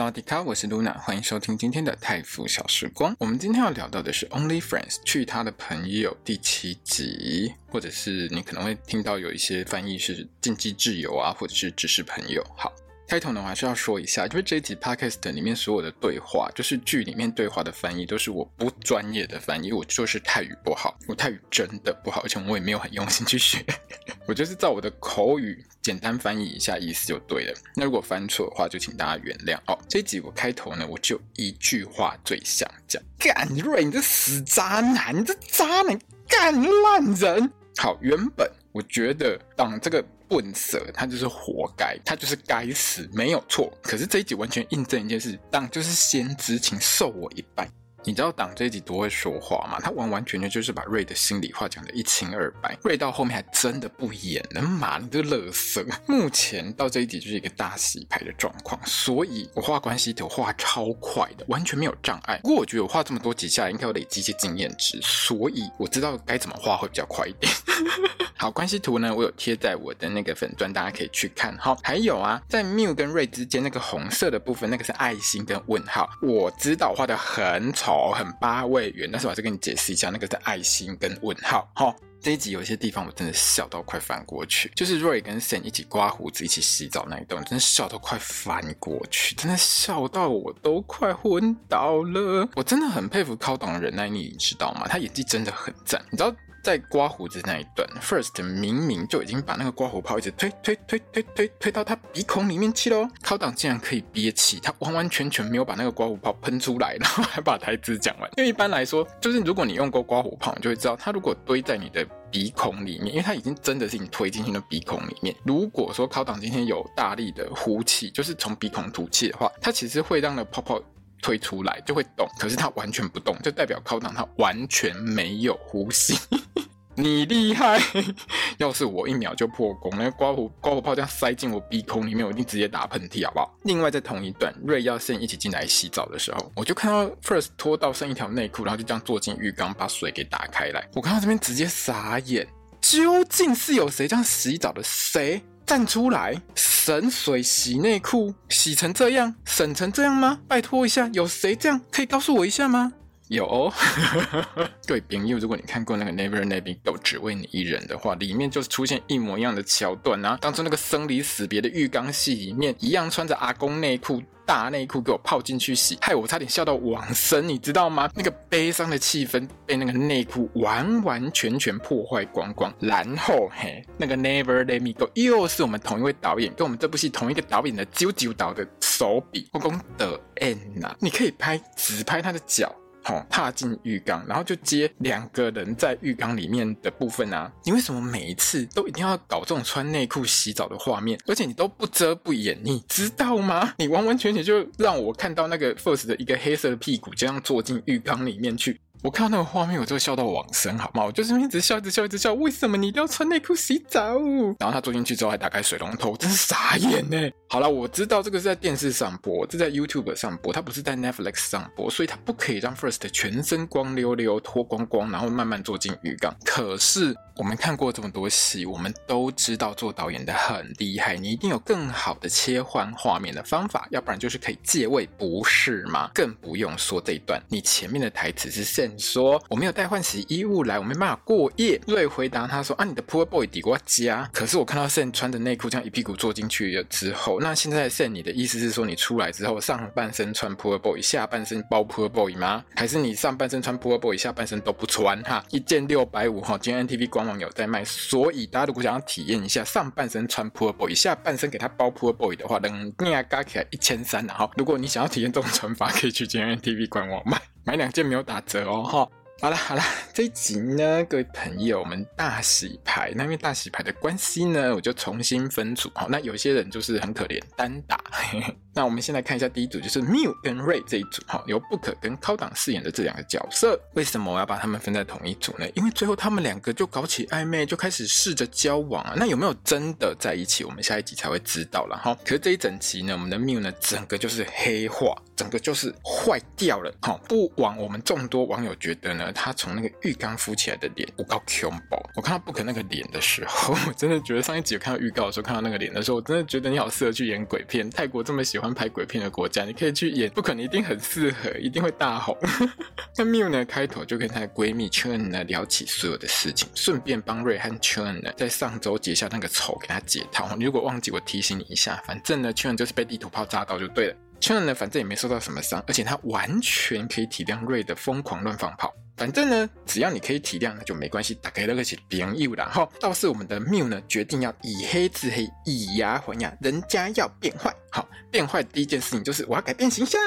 萨瓦迪卡，我是 Luna，，欢迎收听今天的泰福小时光。我们今天要聊到的是《Only Friends》去他的朋友第七集，或者是你可能会听到有一些翻译是“禁忌挚友”啊，或者是“只是朋友”。好。开头呢，我还是要说一下，就是这一集 podcast 里面所有的对话，就是剧里面对话的翻译，都是我不专业的翻译。我就是泰语不好，我泰语真的不好，而且我也没有很用心去学，我就是照我的口语简单翻译一下意思就对了。那如果翻错的话，就请大家原谅哦。这一集我开头呢，我就一句话最想讲：干瑞，你这死渣男，你这渣男，干烂人。好，原本我觉得当这个。混色，他就是活该，他就是该死，没有错。可是这一集完全印证一件事，当就是先知，请受我一拜。你知道党这一集多会说话吗？他完完全全就是把瑞的心里话讲得一清二白。瑞到后面还真的不演了，妈，你这个乐色！目前到这一集就是一个大洗牌的状况，所以我画关系图画超快的，完全没有障碍。不过我觉得我画这么多集下，应该有累积一些经验值，所以我知道该怎么画会比较快一点。好，关系图呢，我有贴在我的那个粉钻，大家可以去看。哈，还有啊，在缪跟瑞之间那个红色的部分，那个是爱心跟问号。我知道画的很丑。哦，很八位元，但是我还是跟你解释一下，那个的爱心跟问号。好，这一集有些地方我真的笑到快翻过去，就是瑞跟 Sam 一起刮胡子、一起洗澡那一段，真的笑到快翻过去，真的笑到我都快昏倒了。我真的很佩服高董的忍耐力，你知道吗？他演技真的很赞，你知道。在刮胡子那一段，First 明明就已经把那个刮胡泡一直推推推推推推到他鼻孔里面去喽。考党竟然可以憋气，他完完全全没有把那个刮胡泡喷出来，然后还把台词讲完。因为一般来说，就是如果你用过刮胡泡，你就会知道，它如果堆在你的鼻孔里面，因为它已经真的是你推进去的鼻孔里面。如果说考党今天有大力的呼气，就是从鼻孔吐气的话，它其实会让那个泡泡。推出来就会动，可是他完全不动，就代表考党他完全没有呼吸。你厉害！要是我一秒就破功，那刮胡刮胡泡这样塞进我鼻孔里面，我一定直接打喷嚏，好不好？另外，在同一段，瑞要先一起进来洗澡的时候，我就看到 First 脱到剩一条内裤，然后就这样坐进浴缸，把水给打开来。我看到这边直接傻眼，究竟是有谁这样洗澡的？谁？站出来，省水洗内裤，洗成这样，省成这样吗？拜托一下，有谁这样？可以告诉我一下吗？有哦，对，朋友，如果你看过那个 Never Let Me Go 只为你一人的话，里面就是出现一模一样的桥段啊。当初那个生离死别的浴缸戏里面，一样穿着阿公内裤、大内裤给我泡进去洗，害我差点笑到往生，你知道吗？那个悲伤的气氛被那个内裤完完全全破坏光光。然后嘿，那个 Never Let Me Go 又是我们同一位导演，跟我们这部戏同一个导演的啾啾导的手笔，我讲的 N 呐，你可以拍只拍他的脚。好，踏进浴缸，然后就接两个人在浴缸里面的部分啊！你为什么每一次都一定要搞这种穿内裤洗澡的画面？而且你都不遮不掩，你知道吗？你完完全全就让我看到那个 First 的一个黑色的屁股，这样坐进浴缸里面去。我看到那个画面，我就会笑到往生，好吗？我就是一直笑，一直笑，一直笑。为什么你一定要穿内裤洗澡？然后他坐进去之后还打开水龙头，真是傻眼呢。好了，我知道这个是在电视上播，这在 YouTube 上播，它不是在 Netflix 上播，所以它不可以让 First 全身光溜溜脱光光，然后慢慢坐进浴缸。可是我们看过这么多戏，我们都知道做导演的很厉害，你一定有更好的切换画面的方法，要不然就是可以借位，不是吗？更不用说这一段，你前面的台词是现。说我没有带换洗衣物来，我没办法过夜。瑞回答他说：“啊，你的 poor boy 抵过家。”可是我看到 Sam 穿着内裤这样一屁股坐进去了之后，那现在 Sam 你的意思是说你出来之后上半身穿 poor boy，下半身包 poor boy 吗？还是你上半身穿 poor boy，下半身都不穿？哈，一件六百五哈，今天 NTV 官网有在卖。所以大家如果想要体验一下上半身穿 poor boy，下半身给他包 poor boy 的话，能压加起来一千三。然后如果你想要体验这种穿法，可以去今天 NTV 官网买。买两件没有打折哦，哈！好了好了，这一集呢，各位朋友，我们大洗牌。那因为大洗牌的关系呢，我就重新分组。好，那有些人就是很可怜，单打。嘿 嘿那我们先来看一下第一组，就是 Miu 跟 Ray 这一组哈，由 Book 跟高档饰演的这两个角色。为什么我要把他们分在同一组呢？因为最后他们两个就搞起暧昧，就开始试着交往啊。那有没有真的在一起？我们下一集才会知道了哈。可是这一整集呢，我们的 Miu 呢，整个就是黑化，整个就是坏掉了。哈，不枉我们众多网友觉得呢，他从那个浴缸浮起来的脸，我告 Q 宝。我看到 Book 那个脸的时候，我真的觉得上一集有看到预告的时候，看到那个脸的时候，我真的觉得你好适合去演鬼片。泰国这么喜欢拍鬼片的国家，你可以去演，不可能一定很适合，一定会大红。那 Miu 呢，开头就跟她的闺蜜 Chun 呢聊起所有的事情，顺便帮 Ray 和 Chun 呢在上周结下那个仇，给他解套。你如果忘记，我提醒你一下，反正呢 Chun 就是被地图炮炸到就对了。Chun 呢，反正也没受到什么伤，而且他完全可以体谅瑞的疯狂乱放炮。反正呢，只要你可以体谅，那就没关系。大家都可以朋友。然后倒是我们的缪呢，决定要以黑制黑，以牙还牙，人家要变坏。好，变坏第一件事情就是我要改变形象。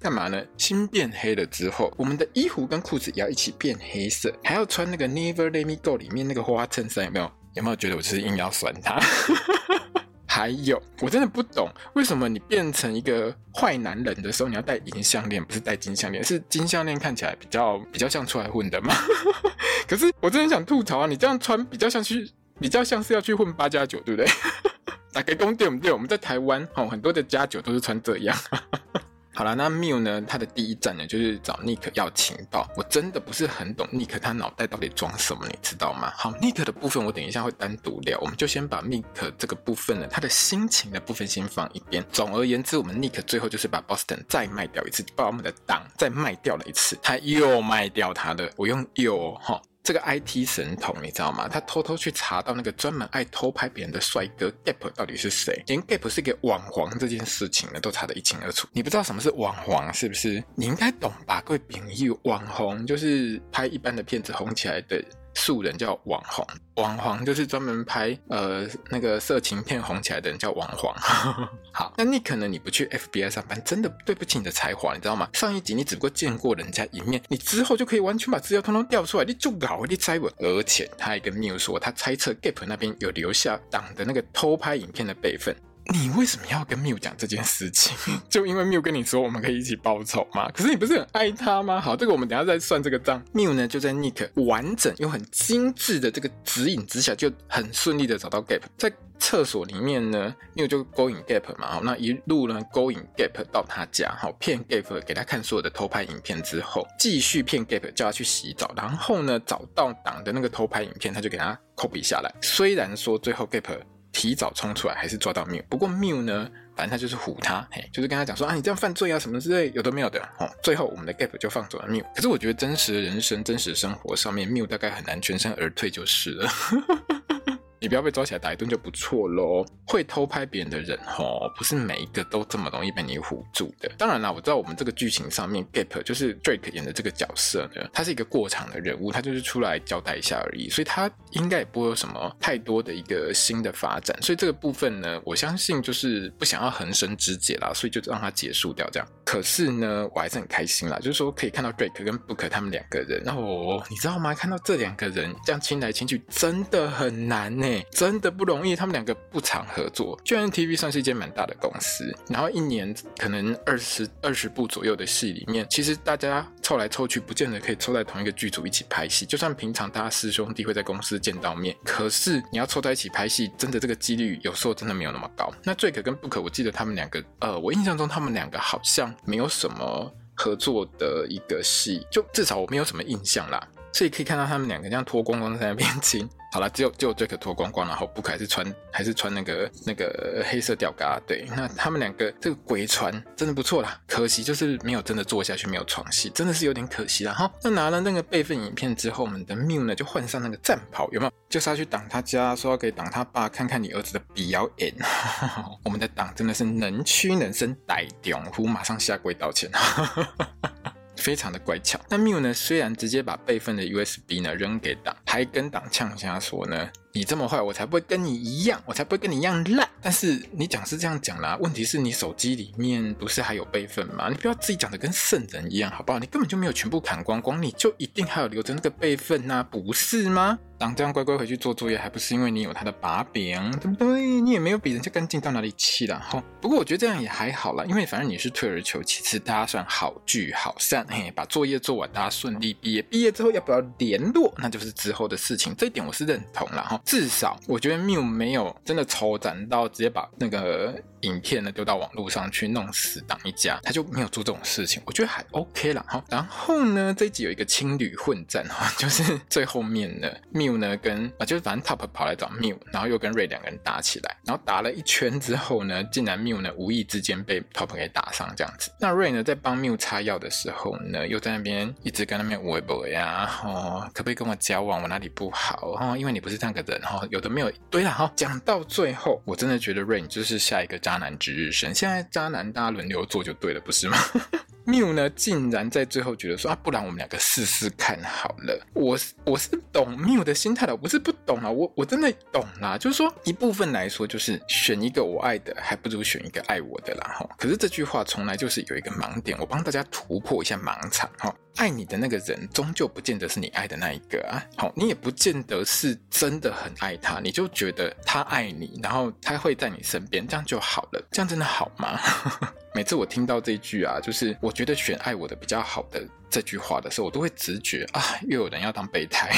干嘛呢？心变黑了之后，我们的衣服跟裤子也要一起变黑色，还要穿那个 Never Let Me Go 里面那个花衬衫，有没有？有没有觉得我就是硬要酸他？还有，我真的不懂为什么你变成一个坏男人的时候，你要戴银项链，不是戴金项链？是金项链看起来比较比较像出来混的吗？可是我真的想吐槽啊！你这样穿比较像去，比较像是要去混八加九，对不对？打给公对不对？我们在台湾哦，很多的加九都是穿这样。好了，那 Miu 呢？他的第一站呢，就是找 Nick 要情报。我真的不是很懂 Nick 他脑袋到底装什么，你知道吗？好，Nick 的部分我等一下会单独聊，我们就先把 Nick 这个部分呢，他的心情的部分先放一边。总而言之，我们 Nick 最后就是把 Boston 再卖掉一次，把我们的党再卖掉了一次，他又卖掉他的，我用又哈。这个 IT 神童你知道吗？他偷偷去查到那个专门爱偷拍别人的帅哥 Gap 到底是谁，连 Gap 是一个网黄这件事情呢，都查得一清二楚。你不知道什么是网黄是不是？你应该懂吧？各位朋友，网红就是拍一般的片子红起来的。素人叫网红，网黄就是专门拍呃那个色情片红起来的人叫网黄。好，那你可能你不去 FBI 上班，真的对不起你的才华，你知道吗？上一集你只不过见过人家一面，你之后就可以完全把资料通通调出来，你就搞你猜我。而且他还跟 Mew 说，他猜测 Gap 那边有留下党的那个偷拍影片的备份。你为什么要跟缪讲这件事情？就因为缪跟你说我们可以一起报仇吗？可是你不是很爱他吗？好，这个我们等下再算这个账。缪呢就在 Nick 完整又很精致的这个指引之下，就很顺利的找到 Gap。在厕所里面呢缪就勾引 Gap 嘛，好，那一路呢勾引 Gap 到他家，好，骗 Gap 给他看所有的偷拍影片之后，继续骗 Gap 叫他去洗澡，然后呢找到党的那个偷拍影片，他就给他 copy 下来。虽然说最后 Gap。提早冲出来还是抓到谬不过谬呢，反正他就是唬他，嘿，就是跟他讲说啊，你这样犯罪啊什么之类，有的没有的，哦，最后我们的 Gap 就放走了谬。可是我觉得真实的人生、真实生活上面谬大概很难全身而退就是了。你不要被抓起来打一顿就不错喽。会偷拍别人的人，吼，不是每一个都这么容易被你唬住的。当然啦，我知道我们这个剧情上面，Gap 就是 Drake 演的这个角色呢，他是一个过场的人物，他就是出来交代一下而已，所以他应该也不会有什么太多的一个新的发展。所以这个部分呢，我相信就是不想要横生枝节啦，所以就让他结束掉这样。可是呢，我还是很开心啦，就是说可以看到 Drake 跟 Book 他们两个人，然后你知道吗？看到这两个人这样亲来亲去，真的很难呢。真的不容易，他们两个不常合作。GMMTV 算是一间蛮大的公司，然后一年可能二十二十部左右的戏里面，其实大家凑来凑去，不见得可以凑在同一个剧组一起拍戏。就算平常大家师兄弟会在公司见到面，可是你要凑在一起拍戏，真的这个几率有时候真的没有那么高。那最可跟 Book，我记得他们两个，呃，我印象中他们两个好像没有什么合作的一个戏，就至少我没有什么印象啦。所以可以看到他们两个这样脱光光在那边亲。好了，只有只有 Drake 脱光光，然后 Book 还是穿还是穿那个那个黑色吊嘎。对，那他们两个这个鬼船真的不错啦，可惜就是没有真的做下去，没有床戏，真的是有点可惜啦。哈，那拿了那个备份影片之后，我们的 Mew 呢就换上那个战袍，有没有？就是要去挡他家，说要给挡他爸看看你儿子的表演。我们的挡真的是能屈能伸，歹中夫马上下跪道歉。非常的乖巧。那 Miu 呢，虽然直接把备份的 USB 呢扔给党，还跟党呛下说呢，你这么坏，我才不会跟你一样，我才不会跟你一样烂。但是你讲是这样讲啦，问题是你手机里面不是还有备份吗？你不要自己讲的跟圣人一样，好不好？你根本就没有全部砍光光，你就一定还有留着那个备份呐，不是吗？当这样乖乖回去做作业，还不是因为你有他的把柄，对不对？你也没有比人家干净到哪里去啦。哈。不过我觉得这样也还好啦，因为反正你是退而求其次，大家算好聚好散，嘿，把作业做完，大家顺利毕业。毕业之后要不要联络，那就是之后的事情。这一点我是认同啦。哈。至少我觉得 Miu 没有真的抽斩到直接把那个。影片呢丢到网络上去弄死党一家，他就没有做这种事情，我觉得还 OK 了哈。然后呢，这一集有一个青旅混战哈，就是最后面呢，Miu 呢跟啊就是反正 Top 跑来找 Miu，然后又跟 Ray 两个人打起来，然后打了一圈之后呢，竟然 Miu 呢无意之间被 Top 给打伤这样子。那 Ray 呢在帮 Miu 擦药的时候呢，又在那边一直跟那边喂喂呀，哦，可不可以跟我交往？我哪里不好？哈，因为你不是这样的人哈，有的没有对了哈。讲到最后，我真的觉得 Ray 就是下一个。渣男值日生，现在渣男大家轮流做就对了，不是吗？缪呢，竟然在最后觉得说啊，不然我们两个试试看好了。我是我是懂缪的心态的，我不是不懂啊，我我真的懂啦。就是说一部分来说，就是选一个我爱的，还不如选一个爱我的啦。哈，可是这句话从来就是有一个盲点，我帮大家突破一下盲场哈。爱你的那个人，终究不见得是你爱的那一个啊。好，你也不见得是真的很爱他，你就觉得他爱你，然后他会在你身边，这样就好了。这样真的好吗？每次我听到这句啊，就是我觉得选爱我的比较好的这句话的时候，我都会直觉啊，又有人要当备胎。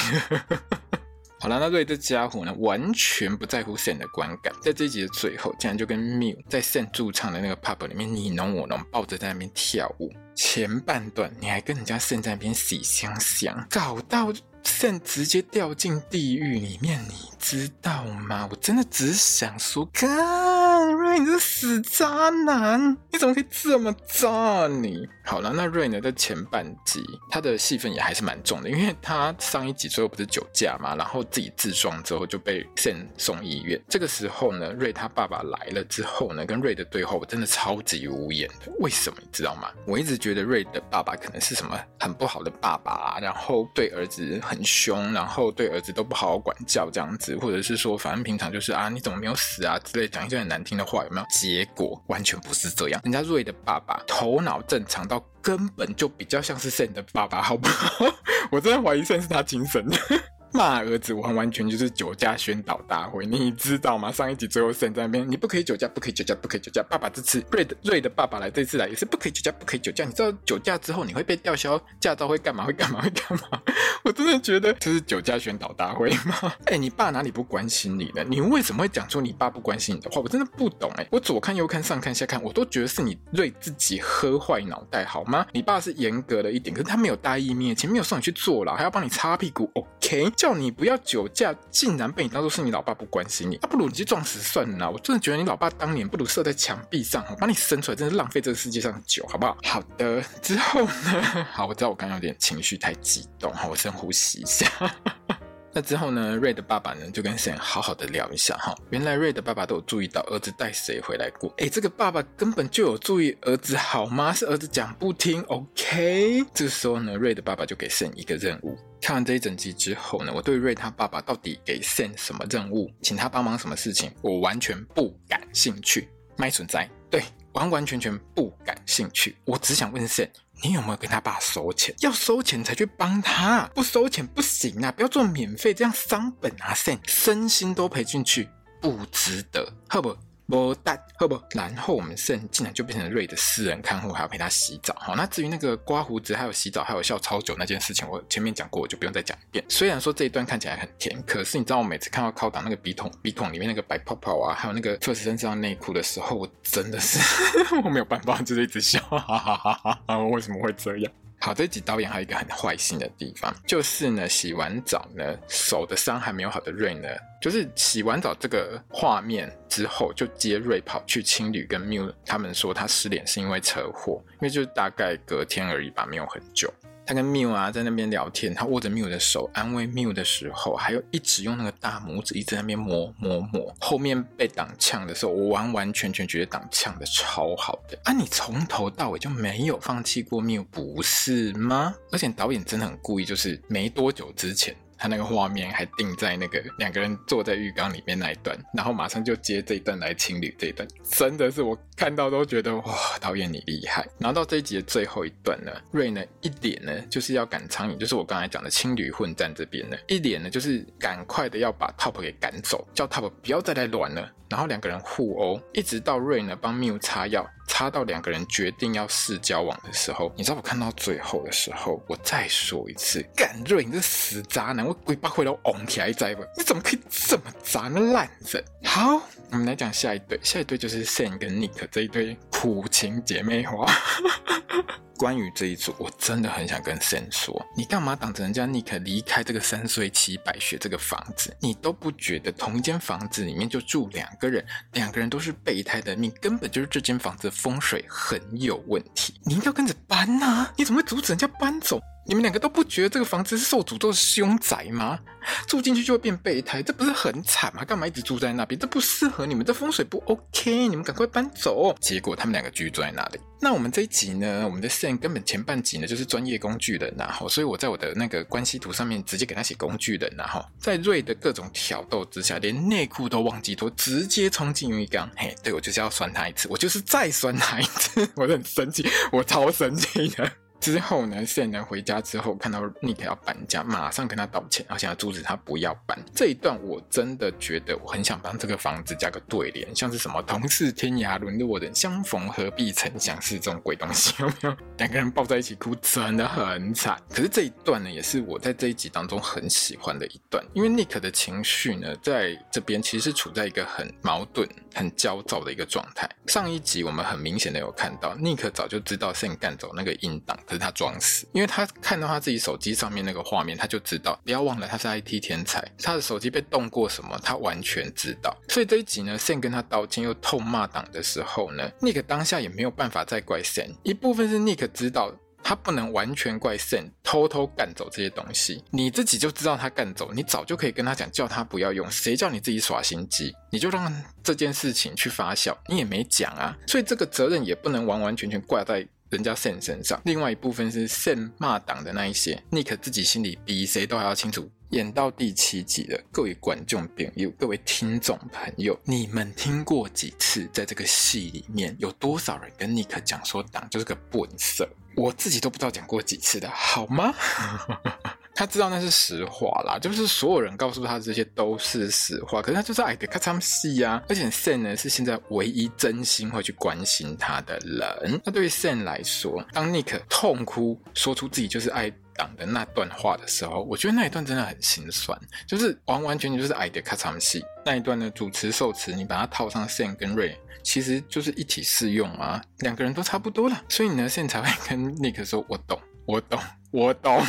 好了，那对这家伙呢，完全不在乎 Sam 的观感，在这一集的最后，竟然就跟 Miu 在 Sam 驻唱的那个 pub 里面你侬我侬，抱着在那边跳舞。前半段你还跟人家 Sam 在那边洗香香，搞到 Sam 直接掉进地狱里面，你知道吗？我真的只想说，看瑞你这死渣男，你怎么可以这么渣你？好了，那瑞呢，在前半集他的戏份也还是蛮重的，因为他上一集最后不是酒驾嘛，然后自己自撞之后就被送送医院。这个时候呢瑞他爸爸来了之后呢，跟瑞的对话我真的超级无言的。为什么你知道吗？我一直觉得瑞的爸爸可能是什么很不好的爸爸，然后对儿子很凶，然后对儿子都不好好管教这样子，或者是说反正平常就是啊你怎么没有死啊之类讲一些很难听的话，有没有？结果完全不是这样，人家瑞的爸爸头脑正常到。根本就比较像是慎的爸爸，好不好？我真的怀疑慎是他亲生的。骂儿子完完全就是酒驾宣导大会，你知道吗？上一集最后剩在那边，你不可以酒驾，不可以酒驾，不可以酒驾。爸爸这次 Ray 的瑞的爸爸来这次来也是不可以酒驾，不可以酒驾。你知道酒驾之后你会被吊销驾照，会干嘛？会干嘛？会干嘛？我真的觉得这是酒驾宣导大会吗？哎，你爸哪里不关心你呢？你为什么会讲出你爸不关心你的话？我真的不懂哎。我左看右看上看下看，我都觉得是你 Ray 自己喝坏脑袋好吗？你爸是严格了一点，可是他没有大义灭亲，没有送你去坐牢，还要帮你擦屁股。OK，叫你不要酒。驾竟然被你当做是你老爸不关心你，那、啊、不如你去撞死算了。我真的觉得你老爸当年不如射在墙壁上，我把你生出来真是浪费这个世界上的酒，好不好？好的，之后呢？好，我知道我刚刚有点情绪太激动，好，我深呼吸一下。那之后呢瑞的爸爸呢就跟圣好好的聊一下哈。原来瑞的爸爸都有注意到儿子带谁回来过。哎，这个爸爸根本就有注意儿子好吗？是儿子讲不听。OK，这个时候呢瑞的爸爸就给圣一个任务。看完这一整集之后呢，我对瑞他爸爸到底给 Sam 什么任务，请他帮忙什么事情，我完全不感兴趣。麦存在，对，完完全全不感兴趣。我只想问 Sam。你有没有跟他爸收钱？要收钱才去帮他，不收钱不行啊！不要做免费，这样伤本啊！Sam，身心都赔进去，不值得，好不？不但好不？然后我们圣竟然就变成瑞的私人看护，还要陪他洗澡。好，那至于那个刮胡子、还有洗澡、还有笑超久那件事情，我前面讲过，我就不用再讲一遍。虽然说这一段看起来很甜，可是你知道我每次看到靠挡那个笔筒、笔筒里面那个白泡泡啊，还有那个特斯身上内裤的时候，我真的是 我没有办法，就是一直笑，哈哈哈哈哈！为什么会这样？好，这集导演还有一个很坏心的地方，就是呢，洗完澡呢，手的伤还没有好的瑞呢，就是洗完澡这个画面之后，就接瑞跑去青旅跟缪他们说他失联是因为车祸，因为就大概隔天而已吧，没有很久。他跟 Miu 啊在那边聊天，他握着 Miu 的手安慰 Miu 的时候，还有一直用那个大拇指一直在那边磨磨磨。后面被挡呛的时候，我完完全全觉得挡呛的超好的啊！你从头到尾就没有放弃过 Miu，不是吗？而且导演真的很故意，就是没多久之前。他那个画面还定在那个两个人坐在浴缸里面那一段，然后马上就接这一段来情侣这一段，真的是我看到都觉得哇，导演你厉害。然后到这一集的最后一段呢，瑞呢一脸呢就是要赶苍蝇，就是我刚才讲的青旅混战这边呢，一脸呢就是赶快的要把 Top 给赶走，叫 Top 不要再来乱了。然后两个人互殴，一直到瑞呢帮缪擦药，擦到两个人决定要试交往的时候，你知道我看到最后的时候，我再说一次，干瑞你这死渣男，我鬼把回头拱起来再问，你怎么可以这么渣呢烂人？好，我们来讲下一对，下一对就是 Sam 跟 Nick 这一对苦情姐妹花。关于这一组，我真的很想跟神说，你干嘛挡着人家尼克离开这个三岁七百学这个房子？你都不觉得同一间房子里面就住两个人，两个人都是备胎的命，根本就是这间房子风水很有问题。你应该跟着搬呐、你怎么会阻止人家搬走？你们两个都不觉得这个房子是受诅咒的凶宅吗？住进去就会变备胎，这不是很惨吗？干嘛一直住在那边？这不适合你们，这风水不 OK，你们赶快搬走。结果他们两个居住在那里。那我们这一集呢？我们的 Sam 根本前半集呢就是专业工具人然后，所以我在我的那个关系图上面直接给他写工具人然后，在瑞的各种挑逗之下，连内裤都忘记脱，直接冲进浴缸。嘿，对，我就是要酸他一次，我就是再酸他一次，我很生气，我超生气的。之后呢，Sam 回家之后看到 Nick 要搬家，马上跟他道歉，然后想要阻止他不要搬。这一段我真的觉得我很想帮这个房子加个对联，像是什么“同是天涯沦落人，相逢何必曾相识”这种鬼东西，有没有？两个人抱在一起哭，真的很惨。可是这一段呢，也是我在这一集当中很喜欢的一段，因为 Nick 的情绪呢，在这边其实是处在一个很矛盾、很焦躁的一个状态。上一集我们很明显的有看到，Nick 早就知道 Sam 干走那个音档。可是他装死，因为他看到他自己手机上面那个画面，他就知道。不要忘了，他是 IT 天才，他的手机被动过什么，他完全知道。所以这一集呢，Sam 跟他道歉又痛骂党的时候呢，Nick 当下也没有办法再怪 Sam。一部分是 Nick 知道他不能完全怪 Sam 偷偷干走这些东西，你自己就知道他干走，你早就可以跟他讲，叫他不要用。谁叫你自己耍心机？你就让这件事情去发酵，你也没讲啊。所以这个责任也不能完完全全挂在。人家圣身上，另外一部分是 Sam 骂党的那一些，Nick 自己心里比谁都还要清楚。演到第七集了，各位观众朋友，各位听众朋友，你们听过几次？在这个戏里面，有多少人跟 Nick 讲说党就是个本色？我自己都不知道讲过几次的，好吗？他知道那是实话啦，就是所有人告诉他这些都是实话，可是他就是爱的看场戏呀。而且 Sam 呢是现在唯一真心会去关心他的人。那对于 Sam 来说，当 Nick 痛哭说出自己就是爱党的那段话的时候，我觉得那一段真的很心酸，就是完完全全就是矮的看场戏。那一段的主持受词，你把它套上 Sam 跟 Ray，其实就是一体适用啊，两个人都差不多了。所以呢，Sam 才会跟 Nick 说：“我懂，我懂，我懂。”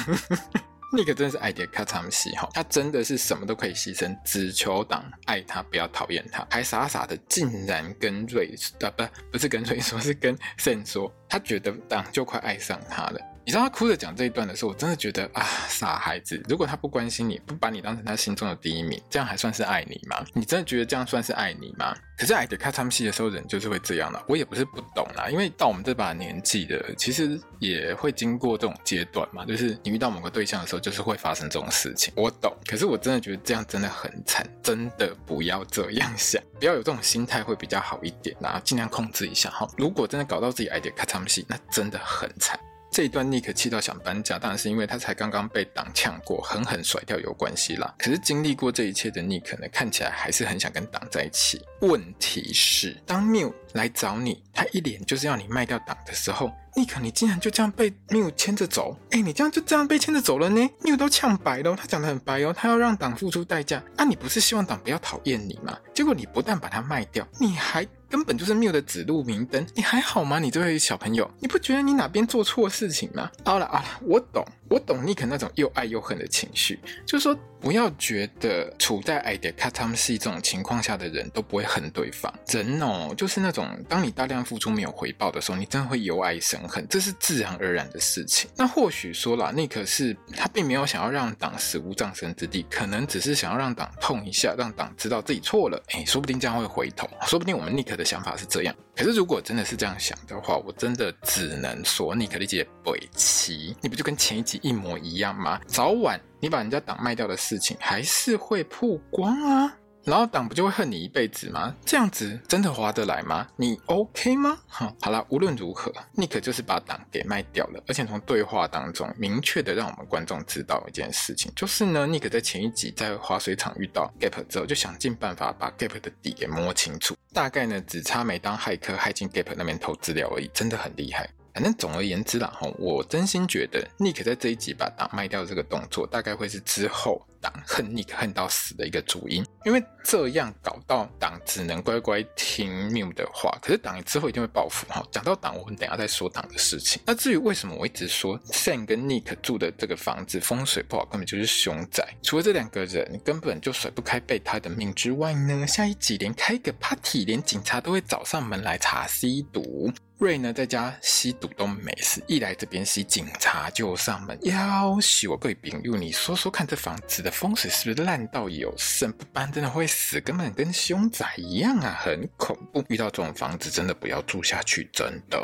那个真的是爱的卡场戏哈，他真的是什么都可以牺牲，只求党爱他，不要讨厌他，还傻傻的竟然跟瑞啊不不是跟瑞说，是跟圣说，他觉得党就快爱上他了。你知道他哭着讲这一段的时候，我真的觉得啊，傻孩子！如果他不关心你，不把你当成他心中的第一名，这样还算是爱你吗？你真的觉得这样算是爱你吗？可是爱的看他们戏的时候，人就是会这样的。我也不是不懂啦，因为到我们这把年纪的，其实也会经过这种阶段嘛。就是你遇到某个对象的时候，就是会发生这种事情。我懂，可是我真的觉得这样真的很惨，真的不要这样想，不要有这种心态会比较好一点啦，尽量控制一下哈。如果真的搞到自己爱的看他们戏，那真的很惨。这一段 nik 气到想搬家，当然是因为他才刚刚被党呛过，狠狠甩掉有关系啦。可是经历过这一切的 nik 呢，看起来还是很想跟党在一起。问题是，当 Miu 来找你，他一脸就是要你卖掉党的时候尼克你竟然就这样被 Miu 牵着走？哎，你这样就这样被牵着走了呢？Miu 都呛白了，他讲得很白哦，他要让党付出代价。啊，你不是希望党不要讨厌你吗？结果你不但把他卖掉，你还。根本就是 Miu 的指路明灯，你还好吗？你这位小朋友，你不觉得你哪边做错事情吗？好了好了，我懂。我懂尼克那种又爱又恨的情绪，就是说不要觉得处在爱的卡他们是一种情况下的人都不会恨对方。人哦，就是那种当你大量付出没有回报的时候，你真的会由爱生恨，这是自然而然的事情。那或许说啦，尼克是他并没有想要让党死无葬身之地，可能只是想要让党痛一下，让党知道自己错了。哎，说不定这样会回头，说不定我们尼克的想法是这样。可是如果真的是这样想的话，我真的只能说尼克理解北齐，你不就跟前一集一模一样吗？早晚你把人家档卖掉的事情还是会曝光啊。然后党不就会恨你一辈子吗？这样子真的划得来吗？你 OK 吗？哼，好啦，无论如何，Nick 就是把党给卖掉了，而且从对话当中明确的让我们观众知道一件事情，就是呢，Nick 在前一集在滑水场遇到 Gap 之后，就想尽办法把 Gap 的底给摸清楚，大概呢只差没当骇客骇进 Gap 那边偷资料而已，真的很厉害。反正总而言之啦，哈，我真心觉得 Nick 在这一集把党卖掉这个动作，大概会是之后党恨 Nick 恨到死的一个主因，因为这样搞到党只能乖乖听 Mew 的话，可是党之后一定会报复哈。讲到党，我们等下再说党的事情。那至于为什么我一直说 Sam 跟 Nick 住的这个房子风水不好，根本就是凶宅，除了这两个人根本就甩不开备胎的命之外呢，下一集连开个 party，连警察都会找上门来查吸毒。瑞呢，在家吸毒都没事，一来这边吸，警察就上门要挟我贵宾。用你说说看，这房子的风水是不是烂到有剩？不搬真的会死，根本跟凶宅一样啊，很恐怖。遇到这种房子，真的不要住下去，真的。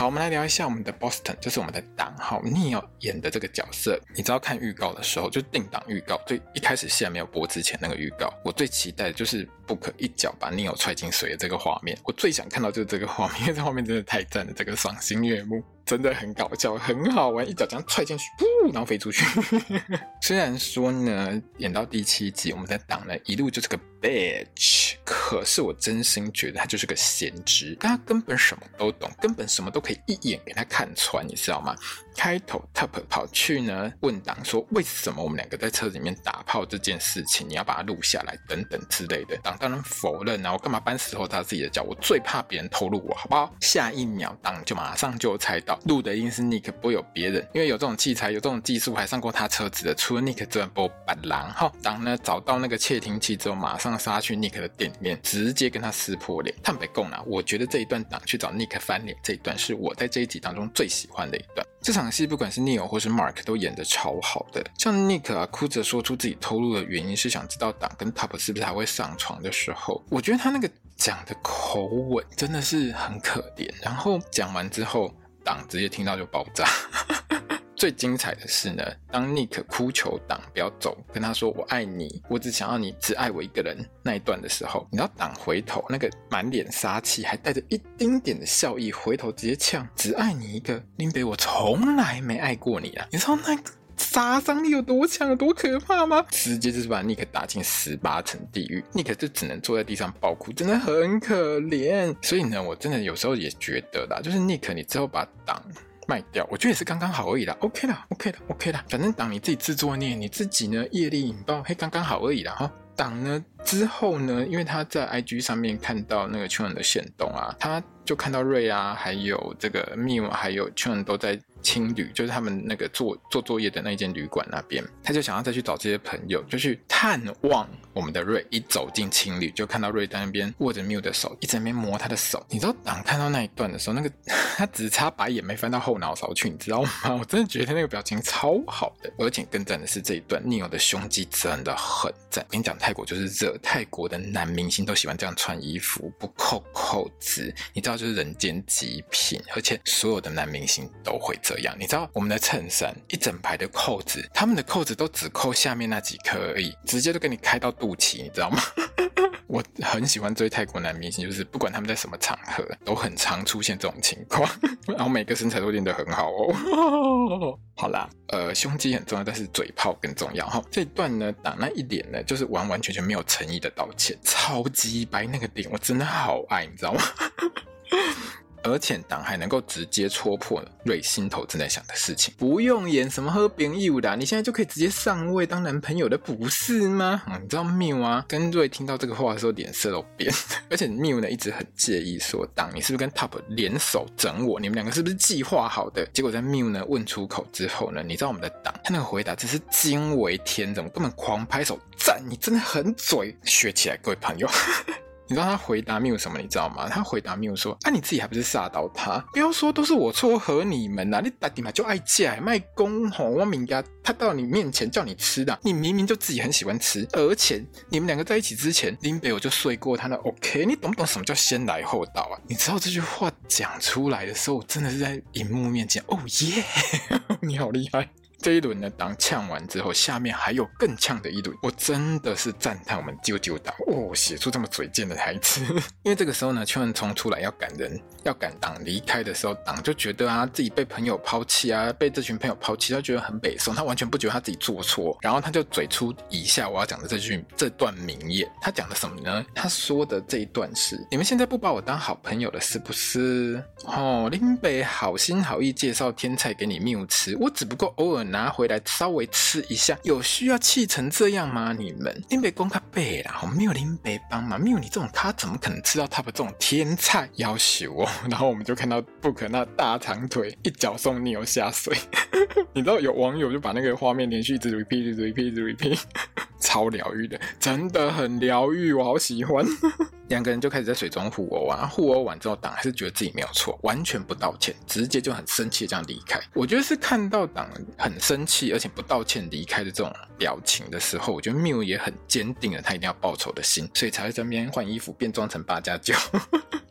好，我们来聊一下我们的 Boston，就是我们的档号 Neil 演的这个角色。你知道看预告的时候，就定档预告，最一开始戏还没有播之前那个预告，我最期待的就是 Book 一脚把 Neil 踹进水的这个画面。我最想看到就是这个画面，因为这画面真的太赞了，这个赏心悦目。真的很搞笑，很好玩，一脚这样踹进去，噗，然后飞出去。虽然说呢，演到第七集，我们的党呢一路就是个 bitch，可是我真心觉得他就是个闲职，他根本什么都懂，根本什么都可以一眼给他看穿，你知道吗？开头 Top 跑去呢问党说，为什么我们两个在车子里面打炮这件事情，你要把它录下来等等之类的。党当然否认，然后干嘛搬石头砸自己的脚？我最怕别人偷录我，好不好？下一秒党就马上就猜到。录的一定是 Nick，不会有别人，因为有这种器材，有这种技术，还上过他车子的，除了 Nick 之外，不板狼哈。党呢找到那个窃听器之后，马上杀去 Nick 的店里面，直接跟他撕破脸。坦白讲啦，我觉得这一段党去找 Nick 翻脸这一段，是我在这一集当中最喜欢的一段。这场场戏不管是 Neil 或是 Mark 都演的超好的，像 Nick 啊哭着说出自己偷录的原因是想知道党跟 Top 是不是还会上床的时候，我觉得他那个讲的口吻真的是很可怜。然后讲完之后。党直接听到就爆炸。最精彩的是呢，当 Nick 哭求党不要走，跟他说我爱你，我只想要你只爱我一个人那一段的时候，你知道党回头那个满脸杀气，还带着一丁点的笑意，回头直接呛只爱你一个，林北我从来没爱过你啊！你知道那个杀伤力有多强，多可怕吗？直接就是把 Nick 打进十八层地狱，Nick 就只能坐在地上爆哭，真的很可怜。所以呢，我真的有时候也觉得啦，就是 Nick 你之后把党。卖掉，我觉得也是刚刚好而已啦。OK 啦，OK 啦，OK 啦。反正党你自己自作孽，你自己呢业力引爆，嘿，刚刚好而已啦。哈，党呢之后呢，因为他在 IG 上面看到那个 Chun 的限动啊，他就看到瑞啊，还有这个 Mew，还有 Chun 都在。青旅就是他们那个做做作业的那间旅馆那边，他就想要再去找这些朋友，就去探望我们的瑞。一走进青旅，就看到瑞在那边握着 Mew 的手，一直在那边摸他的手。你知道，当看到那一段的时候，那个 他只差白眼没翻到后脑勺去，你知道吗？我真的觉得那个表情超好的。而且更赞的是这一段，Neil 的胸肌真的很赞。跟你讲，泰国就是热，泰国的男明星都喜欢这样穿衣服，不扣扣子，你知道就是人间极品。而且所有的男明星都会这样。你知道我们的衬衫一整排的扣子，他们的扣子都只扣下面那几颗而已，直接都给你开到肚脐，你知道吗？我很喜欢追泰国男明星，就是不管他们在什么场合，都很常出现这种情况，然后每个身材都练得很好哦。好啦，呃，胸肌很重要，但是嘴炮更重要哈。这一段呢，打那一脸呢，就是完完全全没有诚意的道歉，超级白那个点，我真的好爱，你知道吗？而且党还能够直接戳破瑞心头正在想的事情，不用演什么好朋友的，你现在就可以直接上位当男朋友的，不是吗？嗯，你知道缪啊，跟瑞听到这个话的时候脸色都变，而且缪呢一直很介意说，党你是不是跟 Top 联手整我？你们两个是不是计划好的？结果在缪呢问出口之后呢，你知道我们的党他那个回答真是惊为天人，根本狂拍手赞，你真的很嘴，学起来各位朋友。你知道他回答没有什么？你知道吗？他回答没有说：“啊，你自己还不是杀到他？不要说都是我撮合你们呐、啊！你打底嘛就爱嫁卖公吼，我明家他到你面前叫你吃的，你明明就自己很喜欢吃，而且你们两个在一起之前，林北我就睡过他的 OK，你懂不懂什么叫先来后到啊？你知道这句话讲出来的时候，我真的是在荧幕面前，哦耶，你好厉害！”这一轮呢，党呛完之后，下面还有更呛的一轮，我真的是赞叹我们啾啾党哦，写出这么嘴贱的台词。因为这个时候呢，邱文聪出来要赶人，要赶党离开的时候，党就觉得啊，自己被朋友抛弃啊，被这群朋友抛弃，他觉得很北宋，他完全不觉得他自己做错，然后他就嘴出以下我要讲的这句这段名言，他讲的什么呢？他说的这一段是：你们现在不把我当好朋友了，是不是？哦，林北好心好意介绍天菜给你缪吃，我只不过偶尔拿回来稍微吃一下，有需要气成这样吗？你们林北公卡背啦，我没有林北帮忙，没有你这种咖怎么可能吃到他的这种天菜？要求哦，然后我们就看到布可那大长腿一脚送你又下水，你知道有网友就把那个画面连续一直 repeat，一直 repeat，一直 repeat，超疗愈的，真的很疗愈，我好喜欢。两个人就开始在水中互殴啊，互殴完之后，党还是觉得自己没有错，完全不道歉，直接就很生气这样离开。我觉得是看到党很生气而且不道歉离开的这种表情的时候，我觉得缪也很坚定了他一定要报仇的心，所以才会在那边换衣服变装成八加九。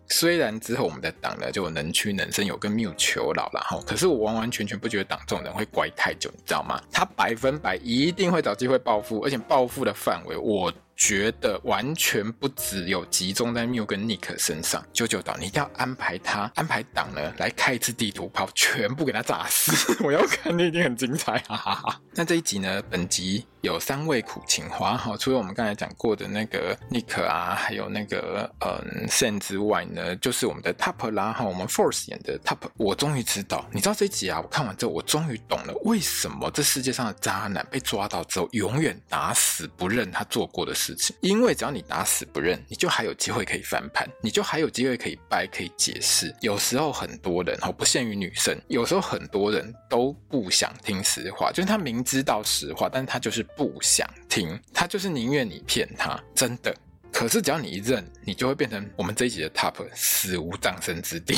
虽然之后我们的党呢就能屈能伸，有跟缪求饶了哈，可是我完完全全不觉得党这种人会乖太久，你知道吗？他百分百一定会找机会报复，而且报复的范围我。觉得完全不只有集中在缪跟尼克身上，九九岛你一定要安排他安排党呢来开一次地图炮，全部给他炸死！我要看，你一定很精彩，哈哈哈。那这一集呢，本集有三位苦情花哈，除了我们刚才讲过的那个 Nick 啊，还有那个嗯 Sam 之外呢，就是我们的 Top 啦哈，我们 Force 演的 Top，我终于知道，你知道这一集啊，我看完之后我终于懂了，为什么这世界上的渣男被抓到之后，永远打死不认他做过的事。情，因为只要你打死不认，你就还有机会可以翻盘，你就还有机会可以掰，可以解释。有时候很多人哦，不限于女生，有时候很多人都不想听实话，就是他明知道实话，但是他就是不想听，他就是宁愿你骗他，真的。可是只要你一认，你就会变成我们这一集的 top，死无葬身之地。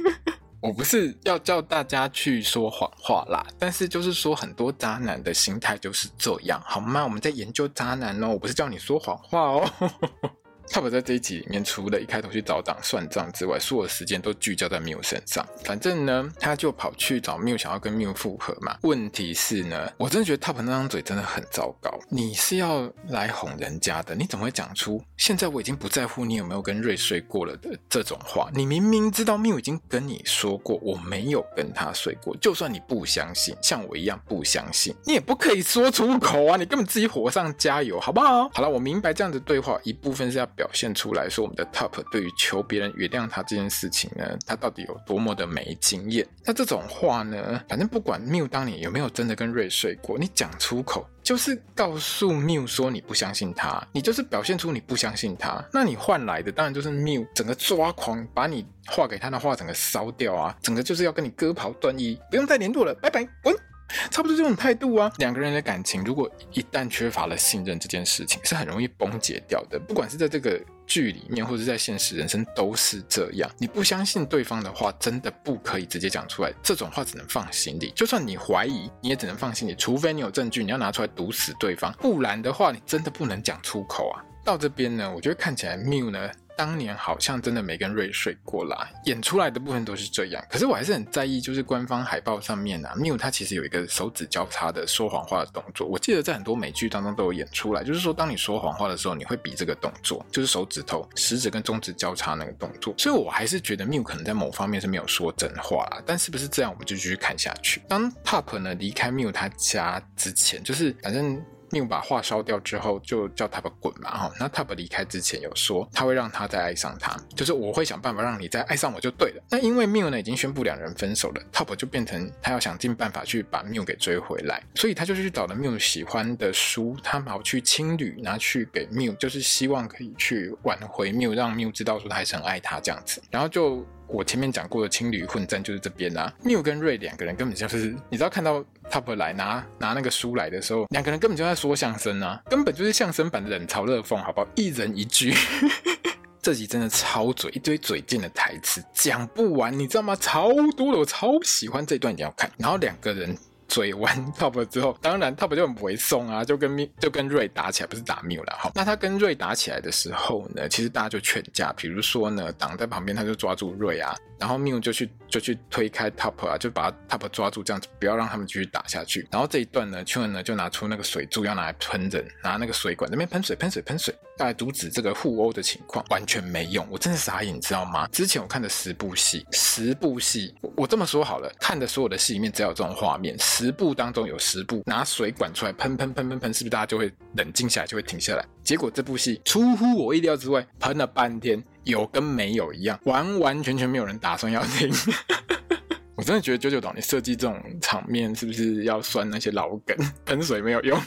我不是要叫大家去说谎话啦，但是就是说很多渣男的心态就是这样，好吗？我们在研究渣男哦，我不是叫你说谎话哦。他把在这一集里面，除了一开头去找党算账之外，所有的时间都聚焦在缪身上。反正呢，他就跑去找缪想要跟缪复合嘛。问题是呢，我真的觉得 Top 那张嘴真的很糟糕。你是要来哄人家的，你怎么会讲出现在我已经不在乎你有没有跟瑞睡过了的这种话？你明明知道缪已经跟你说过我没有跟他睡过，就算你不相信，像我一样不相信，你也不可以说出口啊！你根本自己火上加油，好不好？好了，我明白这样子对话一部分是要。表现出来说，我们的 Top 对于求别人原谅他这件事情呢，他到底有多么的没经验？那这种话呢，反正不管 Miu 当年有没有真的跟瑞睡过，你讲出口就是告诉 Miu 说你不相信他，你就是表现出你不相信他。那你换来的当然就是 Miu 整个抓狂，把你画给他的画整个烧掉啊，整个就是要跟你割袍断义，不用再联络了，拜拜，滚。差不多这种态度啊，两个人的感情如果一旦缺乏了信任，这件事情是很容易崩解掉的。不管是在这个剧里面，或者在现实人生，都是这样。你不相信对方的话，真的不可以直接讲出来。这种话只能放心里。就算你怀疑，你也只能放心里。除非你有证据，你要拿出来毒死对方。不然的话，你真的不能讲出口啊。到这边呢，我觉得看起来谬呢。当年好像真的没跟瑞睡过啦，演出来的部分都是这样。可是我还是很在意，就是官方海报上面啊，Miu 他其实有一个手指交叉的说谎话的动作。我记得在很多美剧当中都有演出来，就是说当你说谎话的时候，你会比这个动作，就是手指头食指跟中指交叉那个动作。所以我还是觉得 Miu 可能在某方面是没有说真话啦。但是不是这样，我们就继续看下去。当 Pop 呢离开 Miu 他家之前，就是反正。缪把画烧掉之后，就叫 Top 滚嘛哈。那 Top 离开之前有说，他会让他再爱上他，就是我会想办法让你再爱上我就对了。那因为缪呢已经宣布两人分手了，Top 就变成他要想尽办法去把缪给追回来，所以他就去找了缪喜欢的书，他跑去青旅拿去给缪，就是希望可以去挽回缪，让缪知道说他还是很爱他这样子，然后就。我前面讲过的青旅混战就是这边啊 New 跟瑞两个人根本就是，你知道看到 Top 来拿拿那个书来的时候，两个人根本就在说相声啊，根本就是相声版的冷嘲热讽，好不好？一人一句，这集真的超嘴，一堆嘴贱的台词讲不完，你知道吗？超多的，我超喜欢这段，一定要看。然后两个人。嘴完 Top 之后，当然 Top 就很不会送啊，就跟缪就跟瑞打起来，不是打缪了哈。那他跟瑞打起来的时候呢，其实大家就劝架，比如说呢，挡在旁边他就抓住瑞啊，然后缪就去就去推开 Top 啊，就把 Top 抓住，这样子不要让他们继续打下去。然后这一段呢劝呢就拿出那个水柱要拿来喷人，拿那个水管那边喷水喷水喷水，来阻止这个互殴的情况，完全没用，我真的傻眼，你知道吗？之前我看的十部戏，十部戏，我，这么说好了，看的所有的戏里面只要有这种画面，十部当中有十部拿水管出来喷喷喷喷喷，是不是大家就会冷静下来，就会停下来？结果这部戏出乎我意料之外，喷了半天，有跟没有一样，完完全全没有人打算要停。我真的觉得九九岛你设计这种场面，是不是要酸那些老梗？喷水没有用。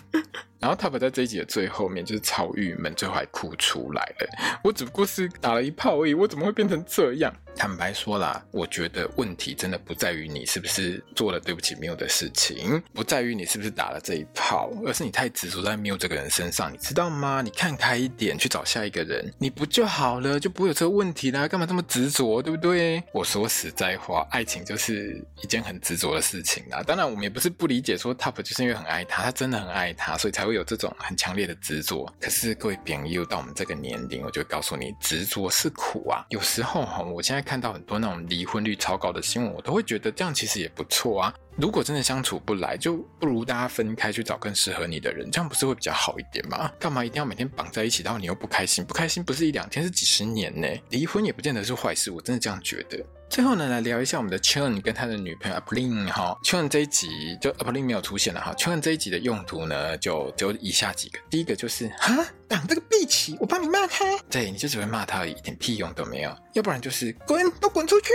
然后 Top 在这一集的最后面就是超郁闷，最后还哭出来了。我只不过是打了一炮而已，我怎么会变成这样？坦白说啦，我觉得问题真的不在于你是不是做了对不起 Miu 的事情，不在于你是不是打了这一炮，而是你太执着在 Miu 这个人身上，你知道吗？你看开一点，去找下一个人，你不就好了，就不会有这个问题啦。干嘛这么执着，对不对？我说实在话，爱情就是一件很执着的事情啦。当然，我们也不是不理解，说 Top 就是因为很爱他，他真的很爱他，所以才会。会有这种很强烈的执着，可是各位朋友到我们这个年龄，我就告诉你，执着是苦啊。有时候哈，我现在看到很多那种离婚率超高的新闻，我都会觉得这样其实也不错啊。如果真的相处不来，就不如大家分开去找更适合你的人，这样不是会比较好一点吗？干嘛一定要每天绑在一起，然后你又不开心？不开心不是一两天，是几十年呢。离婚也不见得是坏事，我真的这样觉得。最后呢，来聊一下我们的 Chun 跟他的女朋友 Aplin 哈。Chun 这一集就 Aplin 没有出现了哈。Chun 这一集的用途呢，就只有以下几个。第一个就是哈，挡这个碧琪，我帮你骂他。对，你就只会骂他而已，一点屁用都没有。要不然就是滚，都滚出去。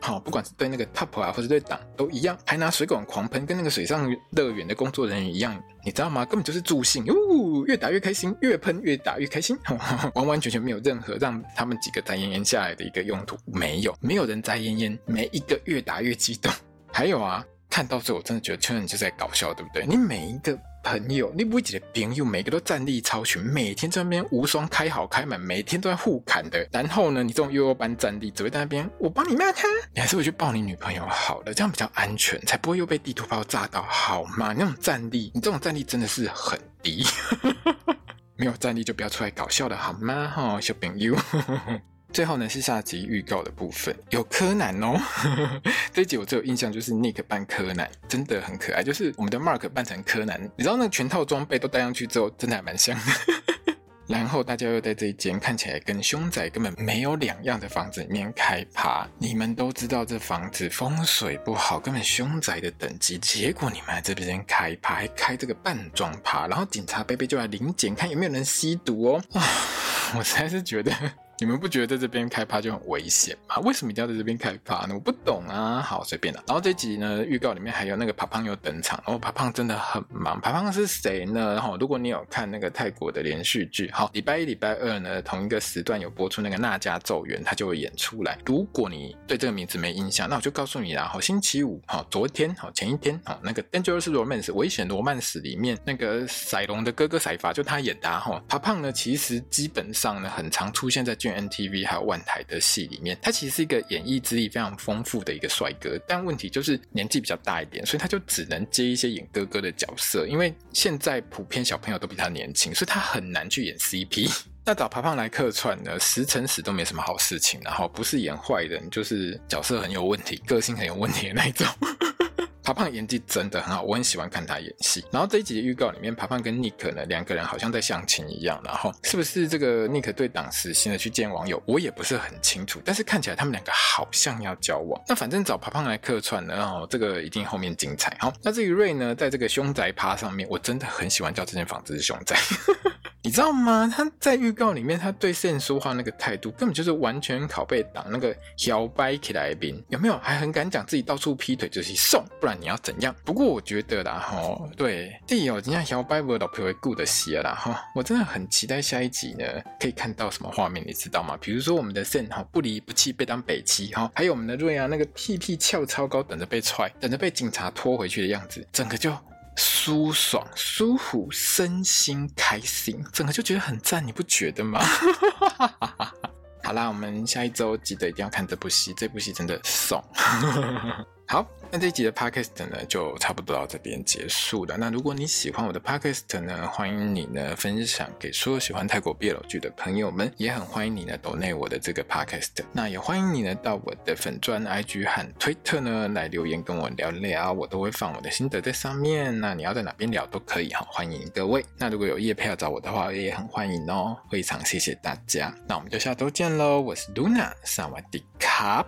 好，不管是对那个 Top 啊，或者对挡都一样，还拿水管狂喷，跟那个水上乐园的工作人员一样。你知道吗？根本就是助兴，呜，越打越开心，越喷越打越开心，完完全全没有任何让他们几个宅烟烟下来的一个用途，没有，没有人宅烟烟，每一个越打越激动。还有啊，看到最后我真的觉得圈人就在搞笑，对不对？你每一个。朋友，你不会觉得朋友每个都战力超群，每天在那边无双开好开满，每天都在互砍的。然后呢，你这种幼幼班战力只会在那边，我帮你骂他，你还是回去抱你女朋友好了，这样比较安全，才不会又被地图炮炸到，好吗？那种战力，你这种战力真的是很低，没有战力就不要出来搞笑了，好吗？哈，小朋友。最后呢，是下集预告的部分，有柯南哦。这一集我最有印象就是 Nick 扮柯南，真的很可爱。就是我们的 Mark 扮成柯南，你知道那全套装备都戴上去之后，真的还蛮像的。然后大家又在这一间看起来跟凶宅根本没有两样的房子里面开趴，你们都知道这房子风水不好，根本凶宅的等级，结果你们在这边开趴，还开这个半装趴，然后警察贝贝就来临检，看有没有人吸毒哦。啊，我实在是觉得。你们不觉得在这边开趴就很危险吗？为什么一定要在这边开趴呢？我不懂啊。好，随便了。然后这集呢，预告里面还有那个帕胖又登场。然后帕胖真的很忙。帕胖是谁呢？然后如果你有看那个泰国的连续剧，好，礼拜一、礼拜二呢，同一个时段有播出那个《娜迦咒怨》，他就会演出来。如果你对这个名字没印象，那我就告诉你啦。好，星期五，好，昨天，好，前一天，好，那个《Dangerous Romance》危险罗曼史里面那个赛龙的哥哥赛法就他演的哈。帕胖呢，其实基本上呢，很常出现在剧。NTV 还有万台的戏里面，他其实是一个演艺资历非常丰富的一个帅哥，但问题就是年纪比较大一点，所以他就只能接一些演哥哥的角色。因为现在普遍小朋友都比他年轻，所以他很难去演 CP。那找爬胖来客串呢，十成十都没什么好事情，然后不是演坏人，就是角色很有问题，个性很有问题的那一种。爬胖演技真的很好，我很喜欢看他演戏。然后这一集的预告里面，爬胖跟 Nick 呢两个人好像在相亲一样。然后是不是这个 Nick 对党死心的去见网友，我也不是很清楚。但是看起来他们两个好像要交往。那反正找爬胖来客串呢，然后这个一定后面精彩。好，那至于瑞呢，在这个凶宅趴上面，我真的很喜欢叫这间房子是凶宅。你知道吗？他在预告里面，他对 Sam 说话那个态度，根本就是完全拷贝党那个摇摆起来的兵，有没有？还很敢讲自己到处劈腿就是送，不然你要怎样？不过我觉得啦，哈，对，第一哦，人家摇摆我老婆会顾得些啦，哈，我真的很期待下一集呢，可以看到什么画面，你知道吗？比如说我们的 Sam 哈不离不弃被当北七哈，还有我们的瑞啊那个屁屁翘超高，等着被踹，等着被警察拖回去的样子，整个就。舒爽、舒服，身心开心，整个就觉得很赞，你不觉得吗？好啦，我们下一周记得一定要看这部戏，这部戏真的爽。好。那这集的 Podcast 呢，就差不多到这边结束了。那如果你喜欢我的 Podcast 呢，欢迎你呢分享给所有喜欢泰国 BL 剧的朋友们，也很欢迎你呢读内我的这个 Podcast。那也欢迎你呢到我的粉专 IG 和推特呢来留言跟我聊聊，我都会放我的心得在上面。那你要在哪边聊都可以哈，欢迎各位。那如果有叶配要找我的话，也很欢迎哦，非常谢谢大家。那我们就下周见喽，我是 Luna，萨瓦迪卡。